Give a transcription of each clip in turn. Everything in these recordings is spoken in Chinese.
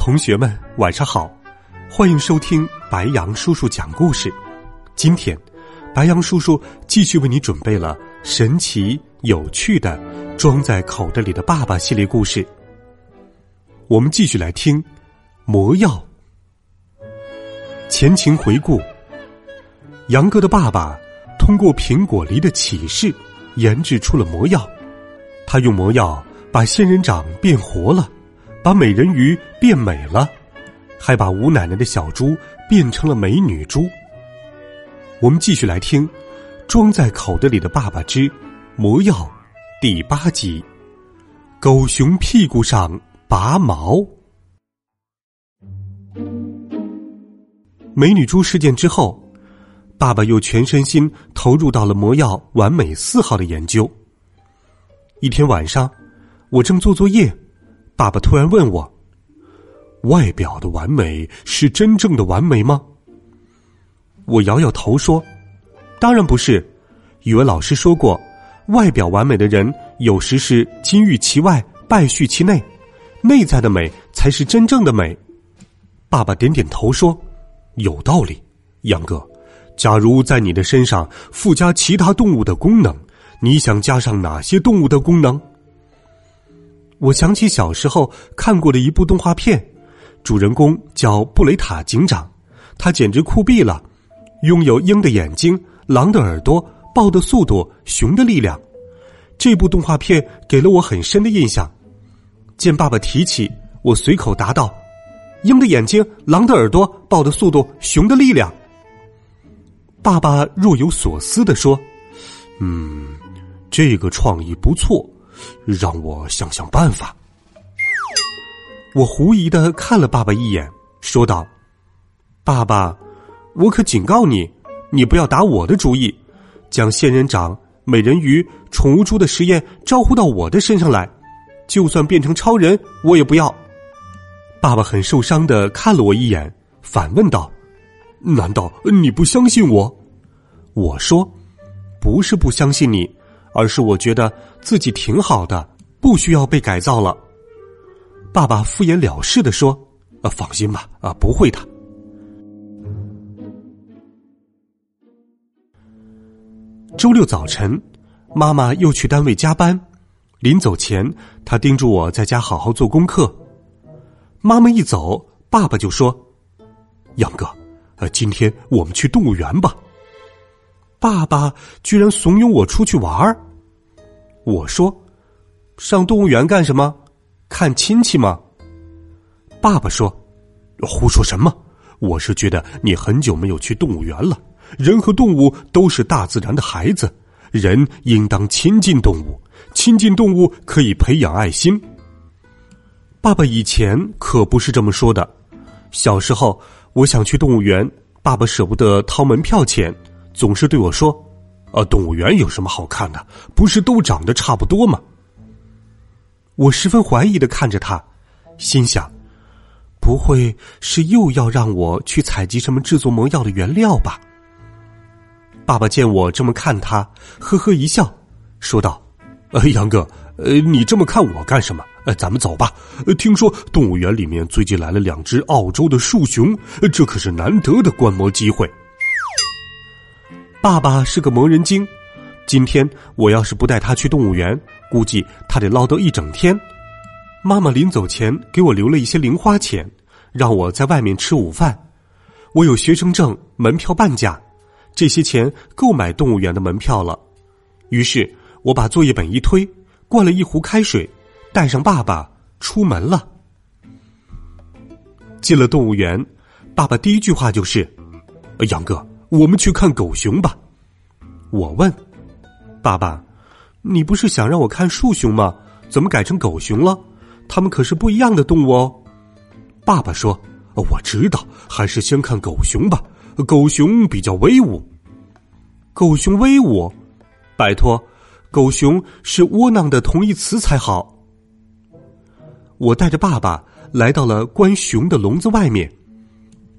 同学们，晚上好！欢迎收听白杨叔叔讲故事。今天，白杨叔叔继续为你准备了神奇有趣的《装在口袋里的爸爸》系列故事。我们继续来听《魔药》。前情回顾：杨哥的爸爸通过苹果梨的启示，研制出了魔药。他用魔药把仙人掌变活了。把美人鱼变美了，还把吴奶奶的小猪变成了美女猪。我们继续来听《装在口袋里的爸爸之魔药》第八集：狗熊屁股上拔毛。美女猪事件之后，爸爸又全身心投入到了魔药完美四号的研究。一天晚上，我正做作业。爸爸突然问我：“外表的完美是真正的完美吗？”我摇摇头说：“当然不是。语文老师说过，外表完美的人有时是金玉其外，败絮其内，内在的美才是真正的美。”爸爸点点头说：“有道理，杨哥。假如在你的身上附加其他动物的功能，你想加上哪些动物的功能？”我想起小时候看过的一部动画片，主人公叫布雷塔警长，他简直酷毙了，拥有鹰的眼睛、狼的耳朵、豹的速度、熊的力量。这部动画片给了我很深的印象。见爸爸提起，我随口答道：“鹰的眼睛、狼的耳朵、豹的速度、熊的力量。”爸爸若有所思的说：“嗯，这个创意不错。”让我想想办法。我狐疑的看了爸爸一眼，说道：“爸爸，我可警告你，你不要打我的主意，将仙人掌、美人鱼、宠物猪的实验招呼到我的身上来，就算变成超人，我也不要。”爸爸很受伤的看了我一眼，反问道：“难道你不相信我？”我说：“不是不相信你。”而是我觉得自己挺好的，不需要被改造了。爸爸敷衍了事的说：“啊，放心吧，啊，不会的。”周六早晨，妈妈又去单位加班，临走前，她叮嘱我在家好好做功课。妈妈一走，爸爸就说：“杨哥，呃，今天我们去动物园吧。”爸爸居然怂恿我出去玩儿，我说：“上动物园干什么？看亲戚吗？”爸爸说：“胡说什么？我是觉得你很久没有去动物园了。人和动物都是大自然的孩子，人应当亲近动物，亲近动物可以培养爱心。”爸爸以前可不是这么说的。小时候，我想去动物园，爸爸舍不得掏门票钱。总是对我说：“啊，动物园有什么好看的？不是都长得差不多吗？”我十分怀疑的看着他，心想：“不会是又要让我去采集什么制作魔药的原料吧？”爸爸见我这么看他，呵呵一笑，说道：“呃，杨哥，呃，你这么看我干什么？呃，咱们走吧。听说动物园里面最近来了两只澳洲的树熊，这可是难得的观摩机会。”爸爸是个磨人精，今天我要是不带他去动物园，估计他得唠叨一整天。妈妈临走前给我留了一些零花钱，让我在外面吃午饭。我有学生证，门票半价，这些钱够买动物园的门票了。于是我把作业本一推，灌了一壶开水，带上爸爸出门了。进了动物园，爸爸第一句话就是：“呃杨哥。”我们去看狗熊吧，我问爸爸：“你不是想让我看树熊吗？怎么改成狗熊了？它们可是不一样的动物哦。”爸爸说：“我知道，还是先看狗熊吧。狗熊比较威武。狗熊威武？拜托，狗熊是窝囊的同义词才好。”我带着爸爸来到了关熊的笼子外面，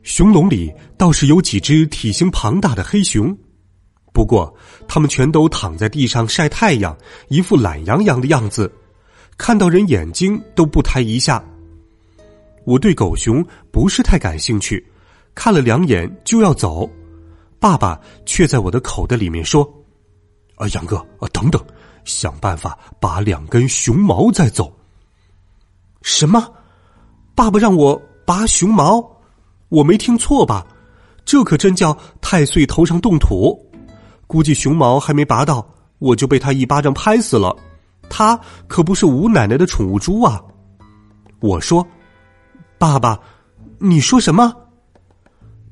熊笼里倒是有几只体型庞大的黑熊，不过它们全都躺在地上晒太阳，一副懒洋洋的样子，看到人眼睛都不抬一下。我对狗熊不是太感兴趣，看了两眼就要走，爸爸却在我的口袋里面说：“啊，杨哥，啊，等等，想办法拔两根熊毛再走。”什么？爸爸让我拔熊毛？我没听错吧？这可真叫太岁头上动土！估计熊毛还没拔到，我就被他一巴掌拍死了。他可不是吴奶奶的宠物猪啊！我说。爸爸，你说什么？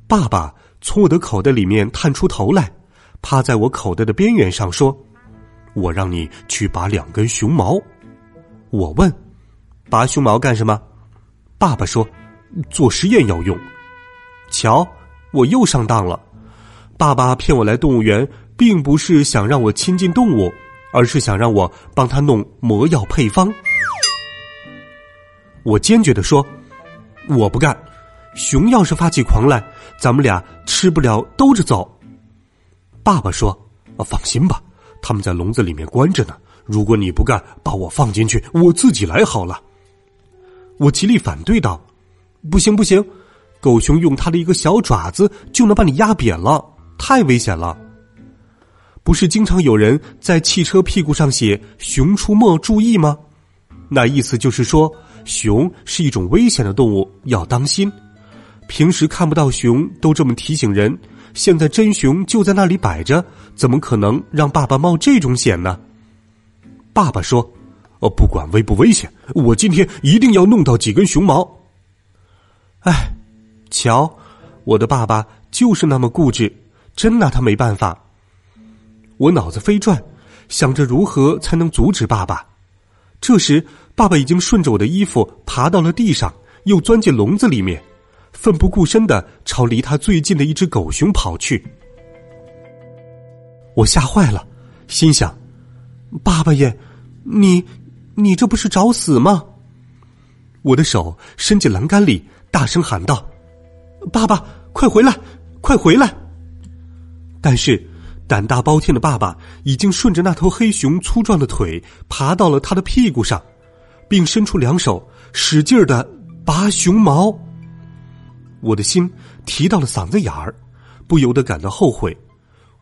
爸爸从我的口袋里面探出头来，趴在我口袋的边缘上说：“我让你去拔两根熊毛。”我问：“拔熊毛干什么？”爸爸说：“做实验要用。”瞧，我又上当了。爸爸骗我来动物园，并不是想让我亲近动物，而是想让我帮他弄魔药配方。我坚决的说。我不干，熊要是发起狂来，咱们俩吃不了兜着走。爸爸说：“放心吧，他们在笼子里面关着呢。如果你不干，把我放进去，我自己来好了。”我极力反对道：“不行不行，狗熊用它的一个小爪子就能把你压扁了，太危险了。不是经常有人在汽车屁股上写‘熊出没，注意’吗？那意思就是说。”熊是一种危险的动物，要当心。平时看不到熊都这么提醒人，现在真熊就在那里摆着，怎么可能让爸爸冒这种险呢？爸爸说：“哦，不管危不危险，我今天一定要弄到几根熊毛。”哎，瞧，我的爸爸就是那么固执，真拿他没办法。我脑子飞转，想着如何才能阻止爸爸。这时。爸爸已经顺着我的衣服爬到了地上，又钻进笼子里面，奋不顾身的朝离他最近的一只狗熊跑去。我吓坏了，心想：“爸爸耶，你，你这不是找死吗？”我的手伸进栏杆里，大声喊道：“爸爸，快回来，快回来！”但是，胆大包天的爸爸已经顺着那头黑熊粗壮的腿爬到了他的屁股上。并伸出两手，使劲的拔熊毛。我的心提到了嗓子眼儿，不由得感到后悔。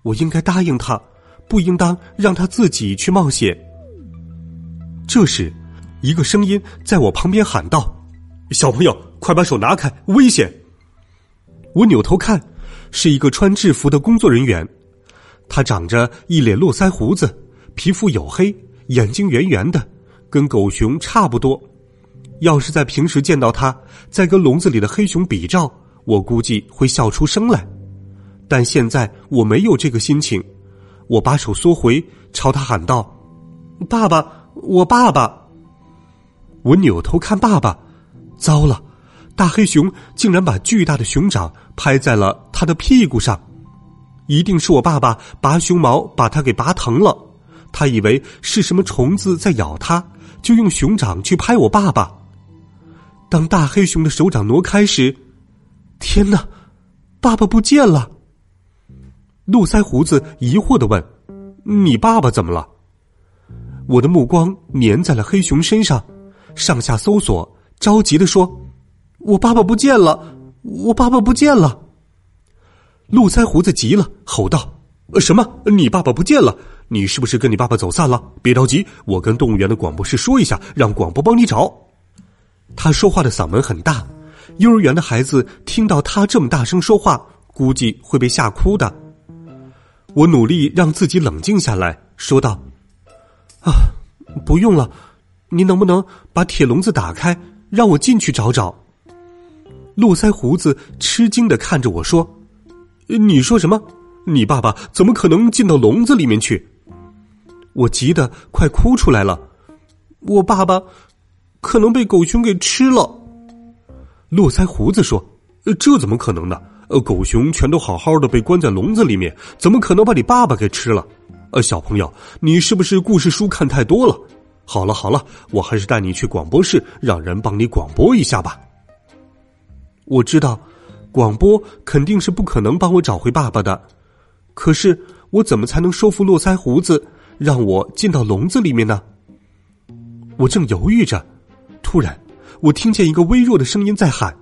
我应该答应他，不应当让他自己去冒险。这时，一个声音在我旁边喊道：“小朋友，快把手拿开，危险！”我扭头看，是一个穿制服的工作人员，他长着一脸络腮胡子，皮肤黝黑，眼睛圆圆的。跟狗熊差不多，要是在平时见到他在跟笼子里的黑熊比照，我估计会笑出声来。但现在我没有这个心情，我把手缩回，朝他喊道：“爸爸，我爸爸。”我扭头看爸爸，糟了，大黑熊竟然把巨大的熊掌拍在了他的屁股上，一定是我爸爸拔熊毛把他给拔疼了，他以为是什么虫子在咬他。就用熊掌去拍我爸爸。当大黑熊的手掌挪开时，天哪，爸爸不见了！络腮胡子疑惑的问：“你爸爸怎么了？”我的目光粘在了黑熊身上，上下搜索，着急的说：“我爸爸不见了！我爸爸不见了！”络腮胡子急了，吼道：“什么？你爸爸不见了？”你是不是跟你爸爸走散了？别着急，我跟动物园的广播室说一下，让广播帮你找。他说话的嗓门很大，幼儿园的孩子听到他这么大声说话，估计会被吓哭的。我努力让自己冷静下来，说道：“啊，不用了，您能不能把铁笼子打开，让我进去找找？”络腮胡子吃惊的看着我说：“你说什么？你爸爸怎么可能进到笼子里面去？”我急得快哭出来了，我爸爸可能被狗熊给吃了。络腮胡子说：“这怎么可能呢？呃，狗熊全都好好的被关在笼子里面，怎么可能把你爸爸给吃了？呃，小朋友，你是不是故事书看太多了？好了好了，我还是带你去广播室，让人帮你广播一下吧。我知道，广播肯定是不可能帮我找回爸爸的，可是我怎么才能说服络腮胡子，让我进到笼子里面呢？我正犹豫着，突然。我听见一个微弱的声音在喊：“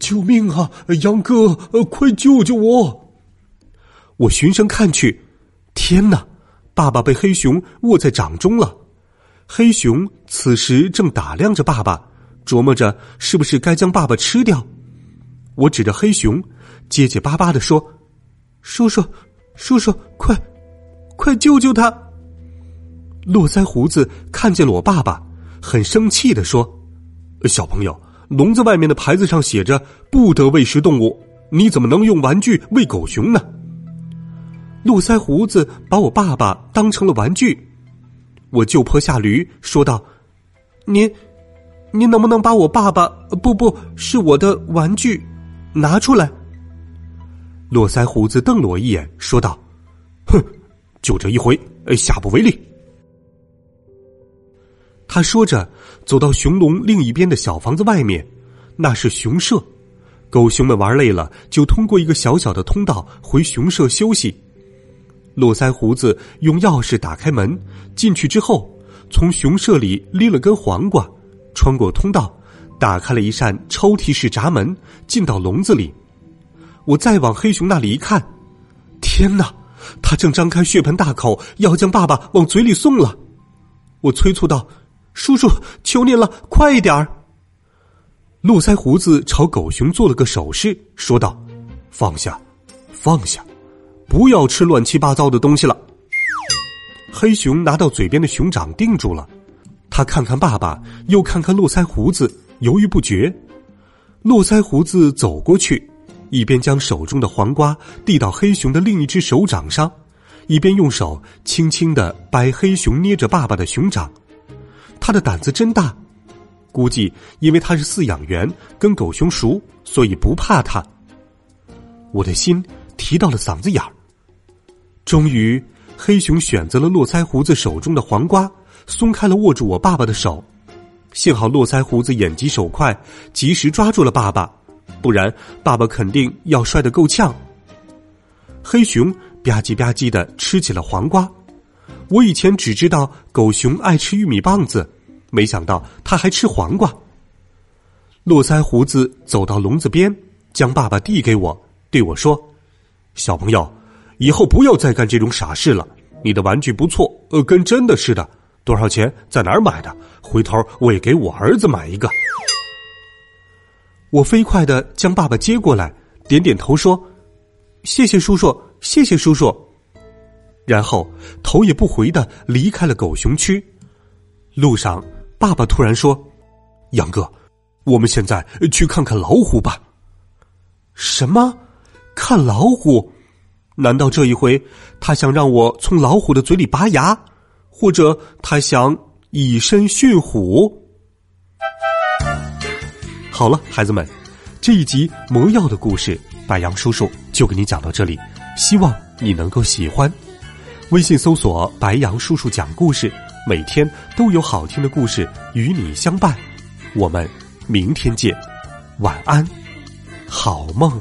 救命啊，杨哥，快救救我！”我循声看去，天哪，爸爸被黑熊握在掌中了。黑熊此时正打量着爸爸，琢磨着是不是该将爸爸吃掉。我指着黑熊，结结巴巴的说：“叔叔，叔叔，快，快救救他！”络腮胡子看见了我爸爸，很生气的说。小朋友，笼子外面的牌子上写着“不得喂食动物”，你怎么能用玩具喂狗熊呢？络腮胡子把我爸爸当成了玩具，我就坡下驴说道：“您，您能不能把我爸爸……不，不是我的玩具，拿出来？”络腮胡子瞪了我一眼，说道：“哼，就这一回，下不为例。”他说着，走到熊笼另一边的小房子外面，那是熊舍。狗熊们玩累了，就通过一个小小的通道回熊舍休息。络腮胡子用钥匙打开门，进去之后，从熊舍里拎了根黄瓜，穿过通道，打开了一扇抽屉式闸门，进到笼子里。我再往黑熊那里一看，天哪，他正张开血盆大口，要将爸爸往嘴里送了。我催促道。叔叔，求您了，快一点儿！络腮胡子朝狗熊做了个手势，说道：“放下，放下，不要吃乱七八糟的东西了。”黑熊拿到嘴边的熊掌定住了，他看看爸爸，又看看络腮胡子，犹豫不决。络腮胡子走过去，一边将手中的黄瓜递到黑熊的另一只手掌上，一边用手轻轻的掰黑熊捏着爸爸的熊掌。他的胆子真大，估计因为他是饲养员，跟狗熊熟，所以不怕他。我的心提到了嗓子眼儿。终于，黑熊选择了络腮胡子手中的黄瓜，松开了握住我爸爸的手。幸好络腮胡子眼疾手快，及时抓住了爸爸，不然爸爸肯定要摔得够呛。黑熊吧唧吧唧的吃起了黄瓜。我以前只知道狗熊爱吃玉米棒子，没想到它还吃黄瓜。络腮胡子走到笼子边，将爸爸递给我，对我说：“小朋友，以后不要再干这种傻事了。你的玩具不错，呃，跟真的似的。多少钱？在哪儿买的？回头我也给我儿子买一个。”我飞快的将爸爸接过来，点点头说：“谢谢叔叔，谢谢叔叔。”然后头也不回的离开了狗熊区。路上，爸爸突然说：“杨哥，我们现在去看看老虎吧。”什么？看老虎？难道这一回他想让我从老虎的嘴里拔牙，或者他想以身驯虎？好了，孩子们，这一集魔药的故事，白杨叔叔就给你讲到这里，希望你能够喜欢。微信搜索“白杨叔叔讲故事”，每天都有好听的故事与你相伴。我们明天见，晚安，好梦。